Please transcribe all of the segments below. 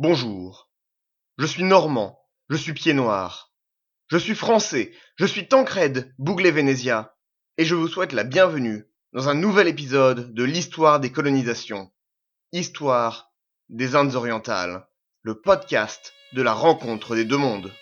Bonjour. Je suis normand, je suis pied noir. Je suis français, je suis Tancred Bouglé Venezia, et je vous souhaite la bienvenue dans un nouvel épisode de l'histoire des colonisations. Histoire des Indes orientales, le podcast de la rencontre des deux mondes.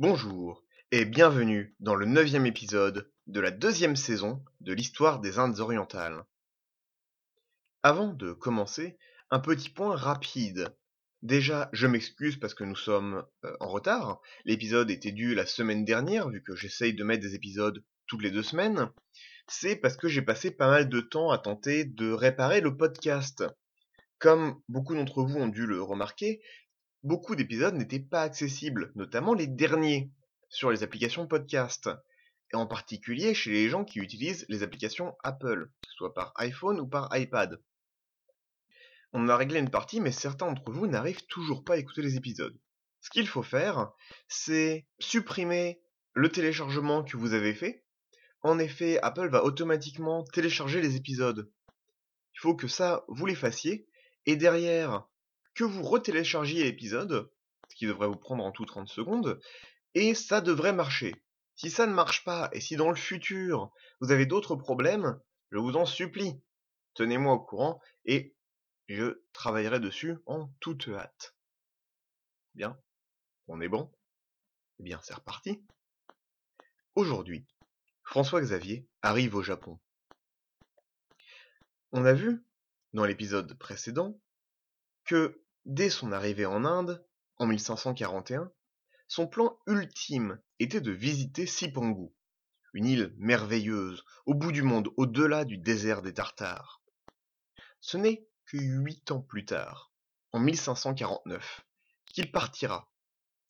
Bonjour et bienvenue dans le neuvième épisode de la deuxième saison de l'histoire des Indes orientales. Avant de commencer, un petit point rapide. Déjà, je m'excuse parce que nous sommes euh, en retard. L'épisode était dû la semaine dernière, vu que j'essaye de mettre des épisodes toutes les deux semaines. C'est parce que j'ai passé pas mal de temps à tenter de réparer le podcast. Comme beaucoup d'entre vous ont dû le remarquer, beaucoup d'épisodes n'étaient pas accessibles, notamment les derniers, sur les applications podcast, et en particulier chez les gens qui utilisent les applications Apple, que ce soit par iPhone ou par iPad. On a réglé une partie, mais certains d'entre vous n'arrivent toujours pas à écouter les épisodes. Ce qu'il faut faire, c'est supprimer le téléchargement que vous avez fait. En effet, Apple va automatiquement télécharger les épisodes. Il faut que ça, vous les fassiez, et derrière, que vous retéléchargiez l'épisode, ce qui devrait vous prendre en tout 30 secondes, et ça devrait marcher. Si ça ne marche pas, et si dans le futur vous avez d'autres problèmes, je vous en supplie, tenez-moi au courant et je travaillerai dessus en toute hâte. Bien, on est bon? Eh bien, c'est reparti. Aujourd'hui, François Xavier arrive au Japon. On a vu, dans l'épisode précédent, que dès son arrivée en Inde, en 1541, son plan ultime était de visiter Sipangu, une île merveilleuse, au bout du monde, au-delà du désert des Tartares. Ce n'est que huit ans plus tard, en 1549, qu'il partira,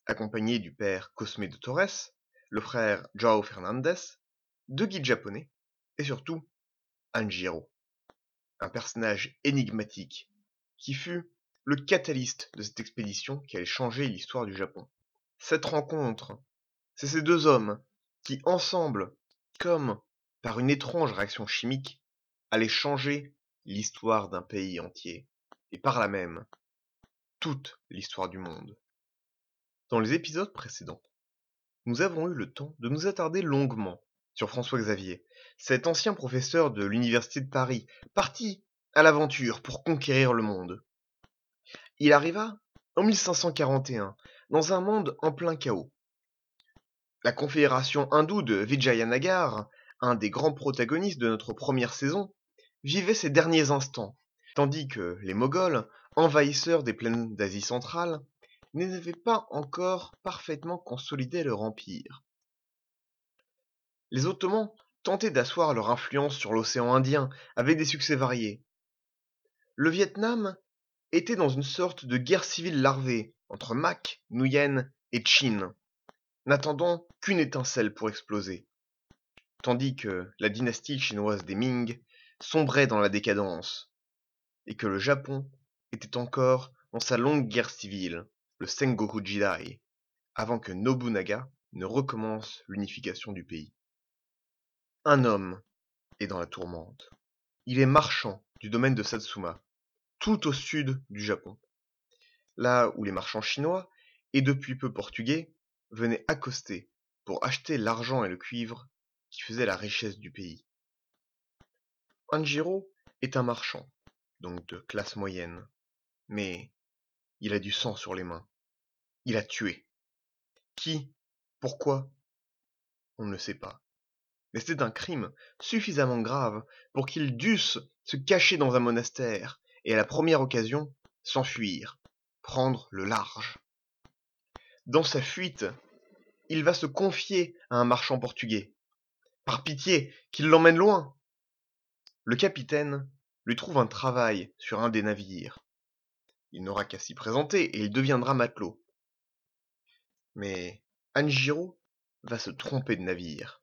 accompagné du père Cosme de Torres, le frère Joao Fernandez, deux guides japonais, et surtout Anjiro, un personnage énigmatique qui fut le catalyste de cette expédition qui allait changer l'histoire du Japon. Cette rencontre, c'est ces deux hommes qui, ensemble, comme par une étrange réaction chimique, allaient changer l'histoire d'un pays entier, et par là même, toute l'histoire du monde. Dans les épisodes précédents, nous avons eu le temps de nous attarder longuement sur François Xavier, cet ancien professeur de l'Université de Paris, parti à l'aventure pour conquérir le monde. Il arriva en 1541 dans un monde en plein chaos. La confédération hindoue de Vijayanagar, un des grands protagonistes de notre première saison, vivait ses derniers instants, tandis que les Moghols, envahisseurs des plaines d'Asie centrale, n'avaient pas encore parfaitement consolidé leur empire. Les Ottomans tentaient d'asseoir leur influence sur l'océan Indien avec des succès variés. Le Vietnam était dans une sorte de guerre civile larvée entre Mac, Nguyen et Qin, n'attendant qu'une étincelle pour exploser. Tandis que la dynastie chinoise des Ming sombrait dans la décadence, et que le Japon était encore dans sa longue guerre civile, le Sengoku Jidai, avant que Nobunaga ne recommence l'unification du pays. Un homme est dans la tourmente. Il est marchand du domaine de Satsuma, tout au sud du Japon, là où les marchands chinois, et depuis peu portugais, venaient accoster pour acheter l'argent et le cuivre qui faisaient la richesse du pays. Anjiro est un marchand, donc de classe moyenne, mais il a du sang sur les mains. Il a tué. Qui? Pourquoi? On ne le sait pas. Mais c'était un crime suffisamment grave pour qu'ils dussent se cacher dans un monastère et à la première occasion s'enfuir, prendre le large. Dans sa fuite, il va se confier à un marchand portugais. Par pitié, qu'il l'emmène loin. Le capitaine lui trouve un travail sur un des navires. Il n'aura qu'à s'y présenter et il deviendra matelot. Mais Anjiro va se tromper de navire.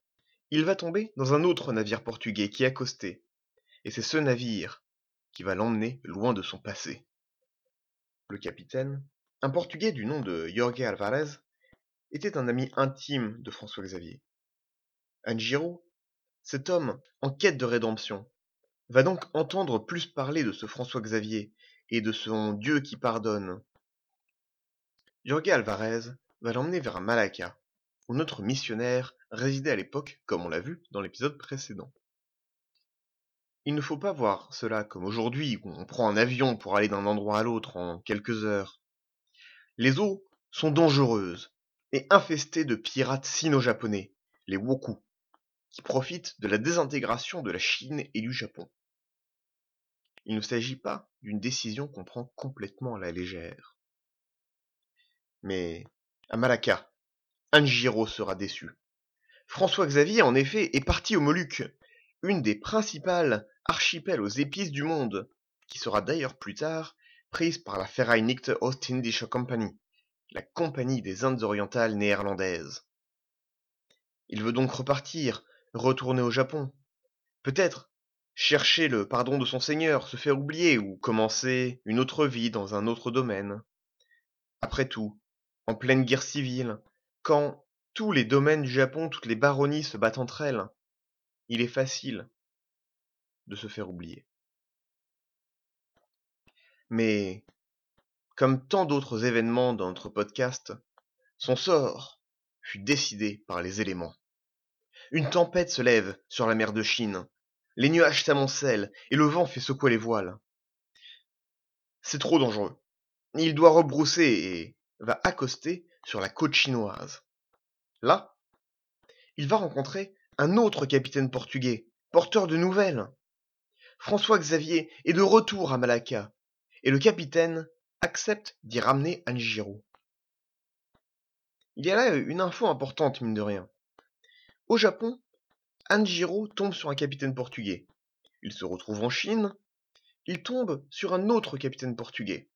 Il va tomber dans un autre navire portugais qui accostait. Et c'est ce navire qui va l'emmener loin de son passé. Le capitaine, un Portugais du nom de Jorge Alvarez, était un ami intime de François Xavier. Anjiro, cet homme en quête de rédemption, va donc entendre plus parler de ce François Xavier et de son Dieu qui pardonne. Jorge Alvarez va l'emmener vers Malacca, où notre missionnaire résidait à l'époque, comme on l'a vu dans l'épisode précédent. Il ne faut pas voir cela comme aujourd'hui où on prend un avion pour aller d'un endroit à l'autre en quelques heures. Les eaux sont dangereuses et infestées de pirates sino-japonais, les Woku, qui profitent de la désintégration de la Chine et du Japon. Il ne s'agit pas d'une décision qu'on prend complètement à la légère. Mais à Malacca, Anjiro sera déçu. François Xavier, en effet, est parti aux Moluques, une des principales archipel aux épices du monde, qui sera d'ailleurs plus tard prise par la Vereinigte Ostindische Compagnie, la Compagnie des Indes orientales néerlandaises. Il veut donc repartir, retourner au Japon. Peut-être chercher le pardon de son Seigneur, se faire oublier ou commencer une autre vie dans un autre domaine. Après tout, en pleine guerre civile, quand tous les domaines du Japon, toutes les baronnies se battent entre elles, il est facile de se faire oublier. Mais, comme tant d'autres événements dans notre podcast, son sort fut décidé par les éléments. Une tempête se lève sur la mer de Chine, les nuages s'amoncellent et le vent fait secouer les voiles. C'est trop dangereux. Il doit rebrousser et va accoster sur la côte chinoise. Là, il va rencontrer un autre capitaine portugais, porteur de nouvelles. François Xavier est de retour à Malacca, et le capitaine accepte d'y ramener Anjiro. Il y a là une info importante, mine de rien. Au Japon, Anjiro tombe sur un capitaine portugais. Il se retrouve en Chine. Il tombe sur un autre capitaine portugais.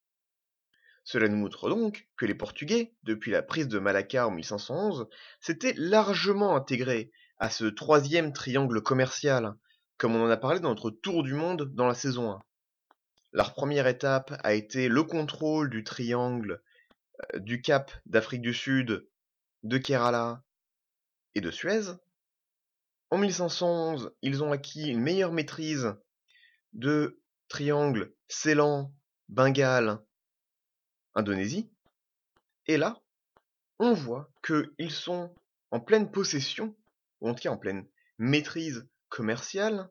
Cela nous montre donc que les Portugais, depuis la prise de Malacca en 1511, s'étaient largement intégrés à ce troisième triangle commercial comme on en a parlé dans notre tour du monde dans la saison 1. Leur première étape a été le contrôle du triangle euh, du Cap d'Afrique du Sud, de Kerala et de Suez. En 1511, ils ont acquis une meilleure maîtrise de triangle Ceylan, Bengale, Indonésie. Et là, on voit qu'ils sont en pleine possession, ou en en pleine maîtrise commercial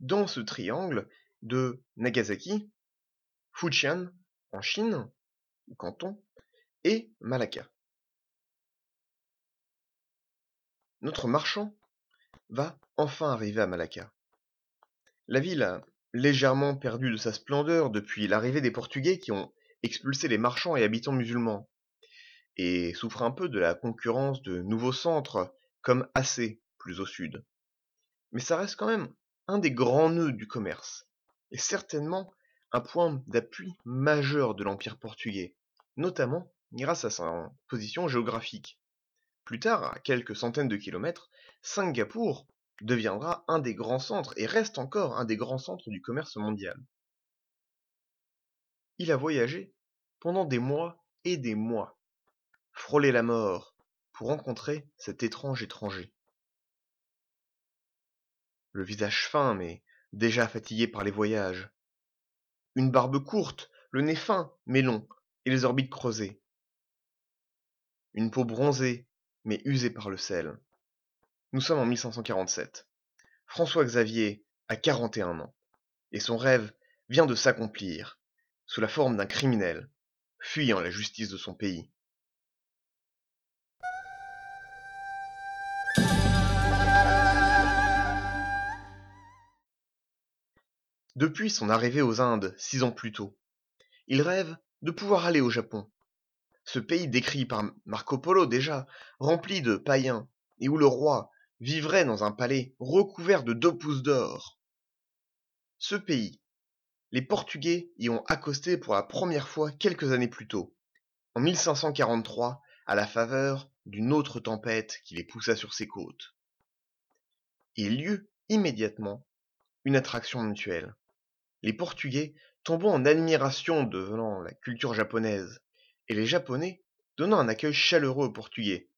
dans ce triangle de Nagasaki, Fujian en Chine, ou Canton, et Malacca. Notre marchand va enfin arriver à Malacca. La ville a légèrement perdu de sa splendeur depuis l'arrivée des Portugais qui ont expulsé les marchands et habitants musulmans, et souffre un peu de la concurrence de nouveaux centres comme Aceh, plus au sud mais ça reste quand même un des grands nœuds du commerce, et certainement un point d'appui majeur de l'Empire portugais, notamment grâce à sa position géographique. Plus tard, à quelques centaines de kilomètres, Singapour deviendra un des grands centres et reste encore un des grands centres du commerce mondial. Il a voyagé pendant des mois et des mois, frôlé la mort pour rencontrer cet étrange étranger. Le visage fin mais déjà fatigué par les voyages. Une barbe courte le nez fin mais long et les orbites creusées. Une peau bronzée mais usée par le sel. Nous sommes en 1547 françois xavier a 41 ans et son rêve vient de s'accomplir sous la forme d'un criminel fuyant la justice de son pays depuis son arrivée aux Indes six ans plus tôt. Il rêve de pouvoir aller au Japon. Ce pays décrit par Marco Polo déjà, rempli de païens, et où le roi vivrait dans un palais recouvert de deux pouces d'or. Ce pays, les Portugais y ont accosté pour la première fois quelques années plus tôt, en 1543, à la faveur d'une autre tempête qui les poussa sur ses côtes. Il y eut immédiatement une attraction mutuelle. Les Portugais tombant en admiration devant la culture japonaise, et les Japonais donnant un accueil chaleureux aux Portugais,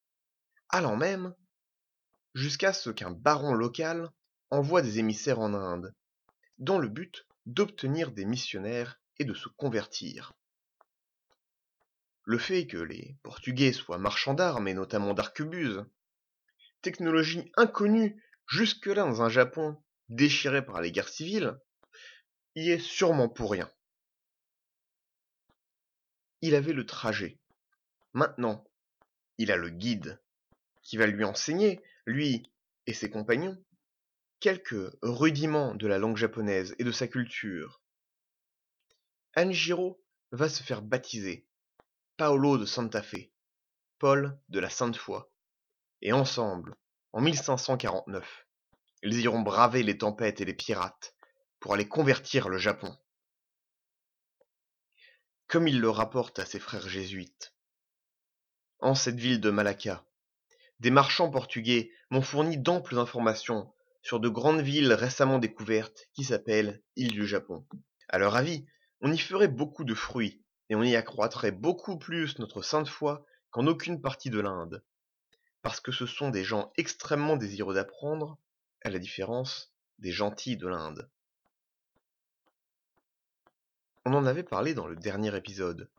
allant même jusqu'à ce qu'un baron local envoie des émissaires en Inde, dans le but d'obtenir des missionnaires et de se convertir. Le fait que les Portugais soient marchands d'armes et notamment d'arquebuses, technologie inconnue jusque-là dans un Japon déchiré par les guerres civiles, y est sûrement pour rien. Il avait le trajet. Maintenant, il a le guide qui va lui enseigner, lui et ses compagnons, quelques rudiments de la langue japonaise et de sa culture. Anjiro va se faire baptiser Paolo de Santa Fe, Paul de la Sainte Foi, et ensemble, en 1549, ils iront braver les tempêtes et les pirates pour aller convertir le Japon. Comme il le rapporte à ses frères jésuites. En cette ville de Malacca, des marchands portugais m'ont fourni d'amples informations sur de grandes villes récemment découvertes qui s'appellent îles du Japon. À leur avis, on y ferait beaucoup de fruits et on y accroîtrait beaucoup plus notre sainte foi qu'en aucune partie de l'Inde, parce que ce sont des gens extrêmement désireux d'apprendre, à la différence des gentils de l'Inde. On en avait parlé dans le dernier épisode.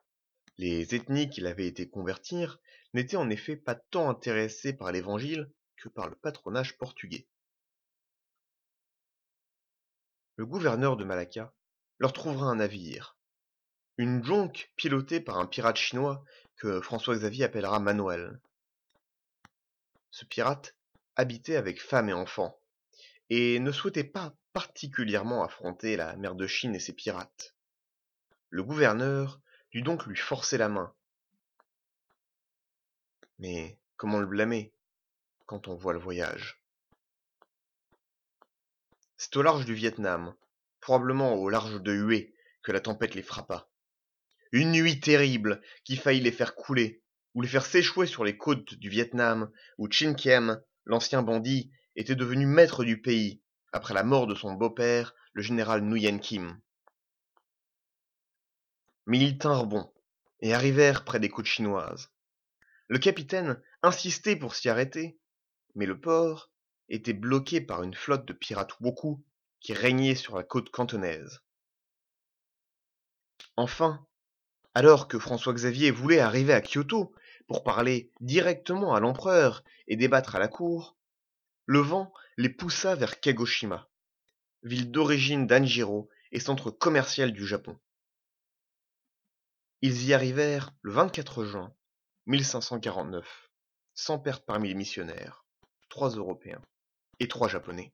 Les ethnies qui l'avaient été convertir n'étaient en effet pas tant intéressés par l'évangile que par le patronage portugais. Le gouverneur de Malacca leur trouvera un navire, une jonque pilotée par un pirate chinois que François Xavier appellera Manuel. Ce pirate habitait avec femme et enfants, et ne souhaitait pas particulièrement affronter la mer de Chine et ses pirates. Le gouverneur dut donc lui forcer la main. Mais comment le blâmer quand on voit le voyage? C'est au large du Vietnam, probablement au large de Hue, que la tempête les frappa. Une nuit terrible qui faillit les faire couler, ou les faire s'échouer sur les côtes du Vietnam, où Chin Kiem, l'ancien bandit, était devenu maître du pays, après la mort de son beau-père, le général Nguyen Kim mais ils tinrent bon, et arrivèrent près des côtes chinoises. Le capitaine insistait pour s'y arrêter, mais le port était bloqué par une flotte de pirates woku qui régnait sur la côte cantonaise. Enfin, alors que François-Xavier voulait arriver à Kyoto pour parler directement à l'empereur et débattre à la cour, le vent les poussa vers Kagoshima, ville d'origine d'Anjiro et centre commercial du Japon. Ils y arrivèrent le 24 juin 1549, sans perte parmi les missionnaires, trois Européens et trois Japonais.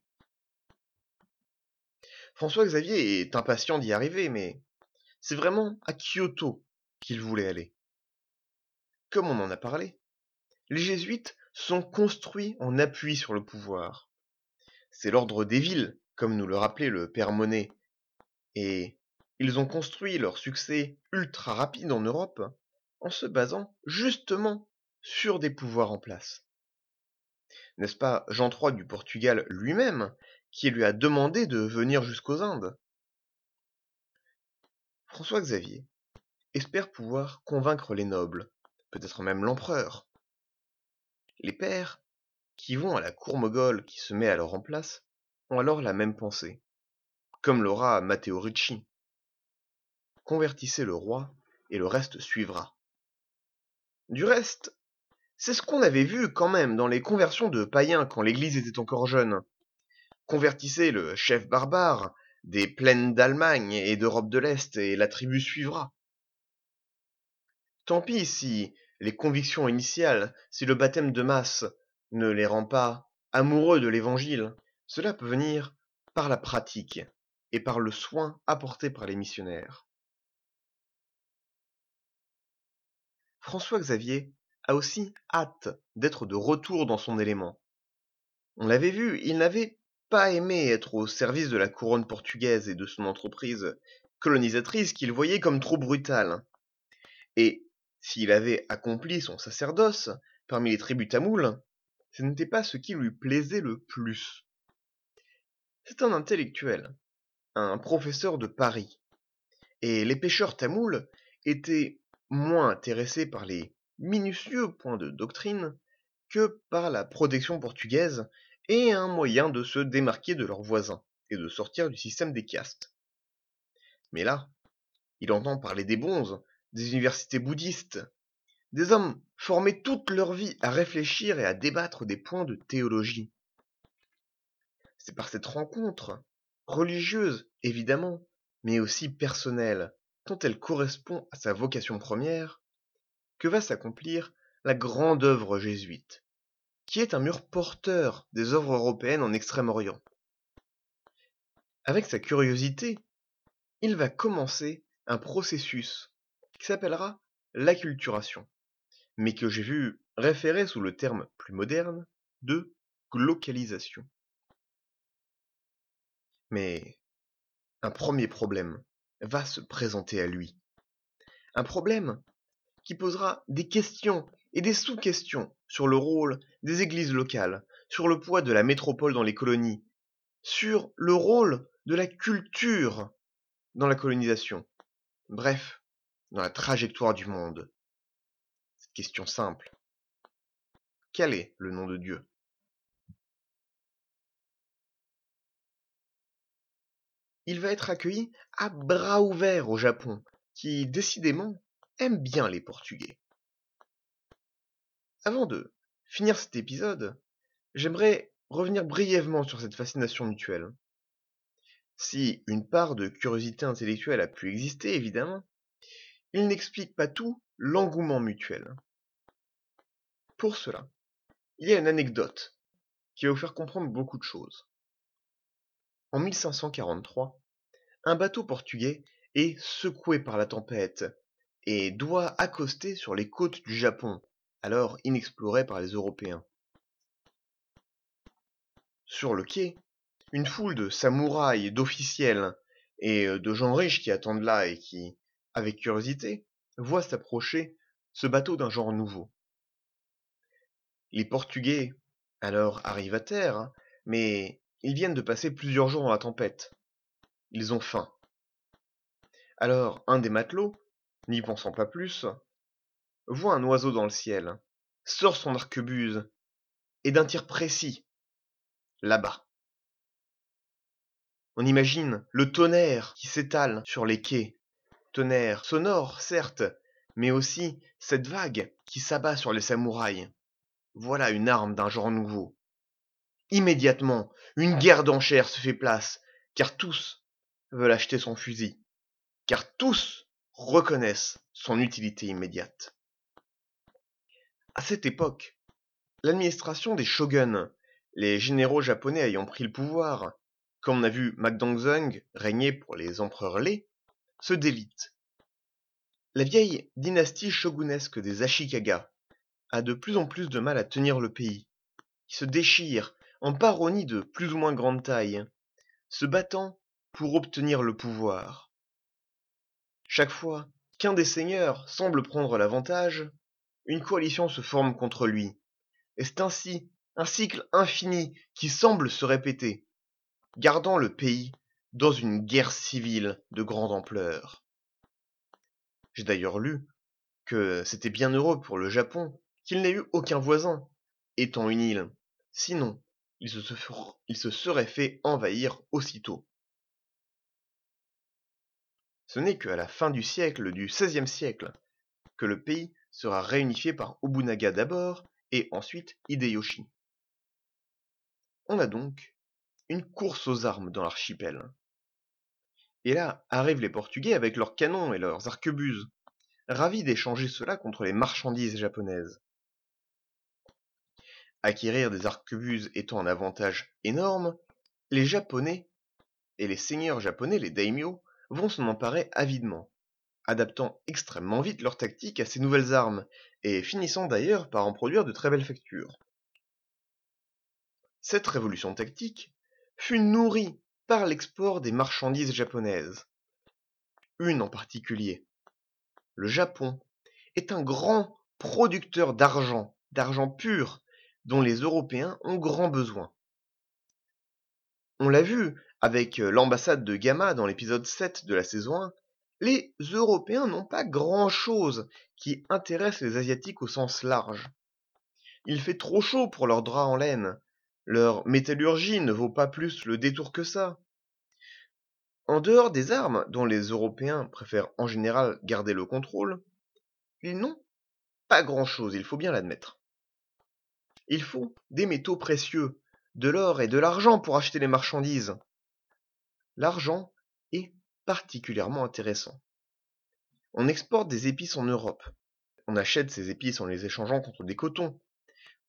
François Xavier est impatient d'y arriver, mais c'est vraiment à Kyoto qu'il voulait aller. Comme on en a parlé, les jésuites sont construits en appui sur le pouvoir. C'est l'ordre des villes, comme nous le rappelait le père Monet, et ils ont construit leur succès ultra rapide en Europe en se basant justement sur des pouvoirs en place. N'est-ce pas Jean III du Portugal lui-même qui lui a demandé de venir jusqu'aux Indes? François Xavier espère pouvoir convaincre les nobles, peut-être même l'empereur. Les pères, qui vont à la cour moghole qui se met alors en place, ont alors la même pensée, comme l'aura Matteo Ricci convertissez le roi, et le reste suivra. Du reste, c'est ce qu'on avait vu quand même dans les conversions de païens quand l'Église était encore jeune. Convertissez le chef barbare des plaines d'Allemagne et d'Europe de l'Est, et la tribu suivra. Tant pis si les convictions initiales, si le baptême de masse ne les rend pas amoureux de l'Évangile, cela peut venir par la pratique et par le soin apporté par les missionnaires. François Xavier a aussi hâte d'être de retour dans son élément. On l'avait vu, il n'avait pas aimé être au service de la couronne portugaise et de son entreprise colonisatrice qu'il voyait comme trop brutale. Et s'il avait accompli son sacerdoce, parmi les tribus tamoules, ce n'était pas ce qui lui plaisait le plus. C'est un intellectuel, un professeur de Paris, et les pêcheurs tamouls étaient moins intéressés par les minutieux points de doctrine que par la protection portugaise et un moyen de se démarquer de leurs voisins et de sortir du système des castes. Mais là, il entend parler des bonzes, des universités bouddhistes, des hommes formés toute leur vie à réfléchir et à débattre des points de théologie. C'est par cette rencontre, religieuse évidemment, mais aussi personnelle, tant elle correspond à sa vocation première, que va s'accomplir la grande œuvre jésuite, qui est un mur porteur des œuvres européennes en Extrême-Orient. Avec sa curiosité, il va commencer un processus qui s'appellera l'acculturation, mais que j'ai vu référer sous le terme plus moderne de glocalisation. Mais un premier problème va se présenter à lui. Un problème qui posera des questions et des sous-questions sur le rôle des églises locales, sur le poids de la métropole dans les colonies, sur le rôle de la culture dans la colonisation, bref, dans la trajectoire du monde. Cette question simple. Quel est le nom de Dieu? Il va être accueilli à bras ouverts au Japon, qui décidément aime bien les Portugais. Avant de finir cet épisode, j'aimerais revenir brièvement sur cette fascination mutuelle. Si une part de curiosité intellectuelle a pu exister, évidemment, il n'explique pas tout l'engouement mutuel. Pour cela, il y a une anecdote qui va vous faire comprendre beaucoup de choses. En 1543, un bateau portugais est secoué par la tempête et doit accoster sur les côtes du Japon, alors inexplorées par les Européens. Sur le quai, une foule de samouraïs, d'officiels et de gens riches qui attendent là et qui, avec curiosité, voient s'approcher ce bateau d'un genre nouveau. Les Portugais, alors, arrivent à terre, mais ils viennent de passer plusieurs jours dans la tempête. Ils ont faim. Alors, un des matelots, n'y pensant pas plus, voit un oiseau dans le ciel, sort son arquebuse, et d'un tir précis, là-bas. On imagine le tonnerre qui s'étale sur les quais, tonnerre sonore, certes, mais aussi cette vague qui s'abat sur les samouraïs. Voilà une arme d'un genre nouveau. Immédiatement, une guerre d'enchères se fait place, car tous veulent acheter son fusil, car tous reconnaissent son utilité immédiate. À cette époque, l'administration des shoguns, les généraux japonais ayant pris le pouvoir, comme on a vu Makdongzong régner pour les empereurs Lé, se délite. La vieille dynastie shogunesque des Ashikaga a de plus en plus de mal à tenir le pays, qui se déchire en baronnies de plus ou moins grande taille, se battant pour obtenir le pouvoir. Chaque fois qu'un des seigneurs semble prendre l'avantage, une coalition se forme contre lui, et c'est ainsi un cycle infini qui semble se répéter, gardant le pays dans une guerre civile de grande ampleur. J'ai d'ailleurs lu que c'était bien heureux pour le Japon qu'il n'ait eu aucun voisin, étant une île, sinon il se, serait fait envahir aussitôt. Ce n'est qu'à la fin du siècle du XVIe siècle que le pays sera réunifié par Obunaga d'abord et ensuite Hideyoshi. On a donc une course aux armes dans l'archipel. Et là arrivent les Portugais avec leurs canons et leurs arquebuses, ravis d'échanger cela contre les marchandises japonaises. Acquérir des arquebuses étant un avantage énorme, les Japonais et les seigneurs japonais, les daimyo, vont s'en emparer avidement, adaptant extrêmement vite leur tactique à ces nouvelles armes, et finissant d'ailleurs par en produire de très belles factures. Cette révolution tactique fut nourrie par l'export des marchandises japonaises. Une en particulier. Le Japon est un grand producteur d'argent d'argent pur dont les Européens ont grand besoin. On l'a vu avec l'ambassade de Gamma dans l'épisode 7 de la saison 1, les Européens n'ont pas grand-chose qui intéresse les Asiatiques au sens large. Il fait trop chaud pour leurs draps en laine, leur métallurgie ne vaut pas plus le détour que ça. En dehors des armes, dont les Européens préfèrent en général garder le contrôle, ils n'ont pas grand-chose, il faut bien l'admettre. Il faut des métaux précieux, de l'or et de l'argent pour acheter les marchandises. L'argent est particulièrement intéressant. On exporte des épices en Europe. On achète ces épices en les échangeant contre des cotons.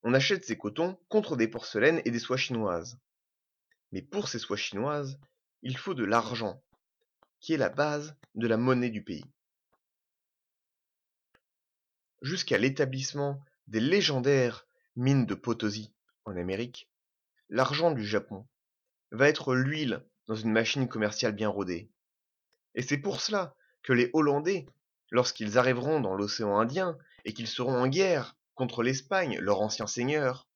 On achète ces cotons contre des porcelaines et des soies chinoises. Mais pour ces soies chinoises, il faut de l'argent, qui est la base de la monnaie du pays. Jusqu'à l'établissement des légendaires mines de Potosi en Amérique, l'argent du Japon va être l'huile dans une machine commerciale bien rodée. Et c'est pour cela que les Hollandais, lorsqu'ils arriveront dans l'océan Indien et qu'ils seront en guerre contre l'Espagne, leur ancien seigneur,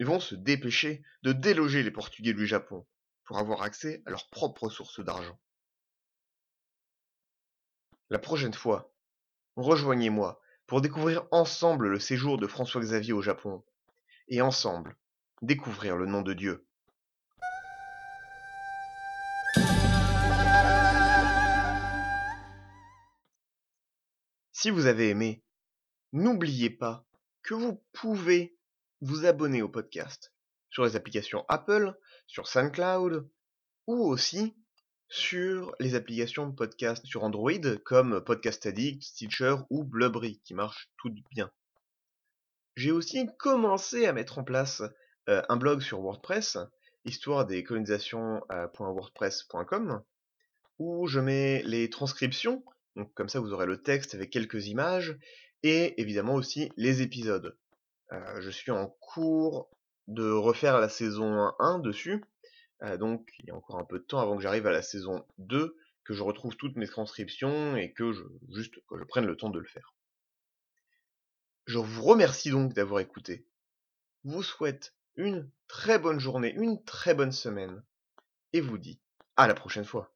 vont se dépêcher de déloger les Portugais du Japon pour avoir accès à leurs propres sources d'argent. La prochaine fois, rejoignez-moi pour découvrir ensemble le séjour de François-Xavier au Japon et ensemble découvrir le nom de Dieu. Si vous avez aimé, n'oubliez pas que vous pouvez vous abonner au podcast sur les applications Apple, sur SoundCloud ou aussi sur les applications podcast sur Android comme Podcast Addict, Stitcher ou Blubbery qui marchent toutes bien. J'ai aussi commencé à mettre en place euh, un blog sur WordPress, histoire des colonisations.wordpress.com, où je mets les transcriptions, donc comme ça vous aurez le texte avec quelques images, et évidemment aussi les épisodes. Euh, je suis en cours de refaire la saison 1 dessus. Euh, donc il y a encore un peu de temps avant que j'arrive à la saison 2, que je retrouve toutes mes transcriptions et que je juste que je prenne le temps de le faire. Je vous remercie donc d'avoir écouté. Vous souhaite une très bonne journée, une très bonne semaine, et vous dis à la prochaine fois.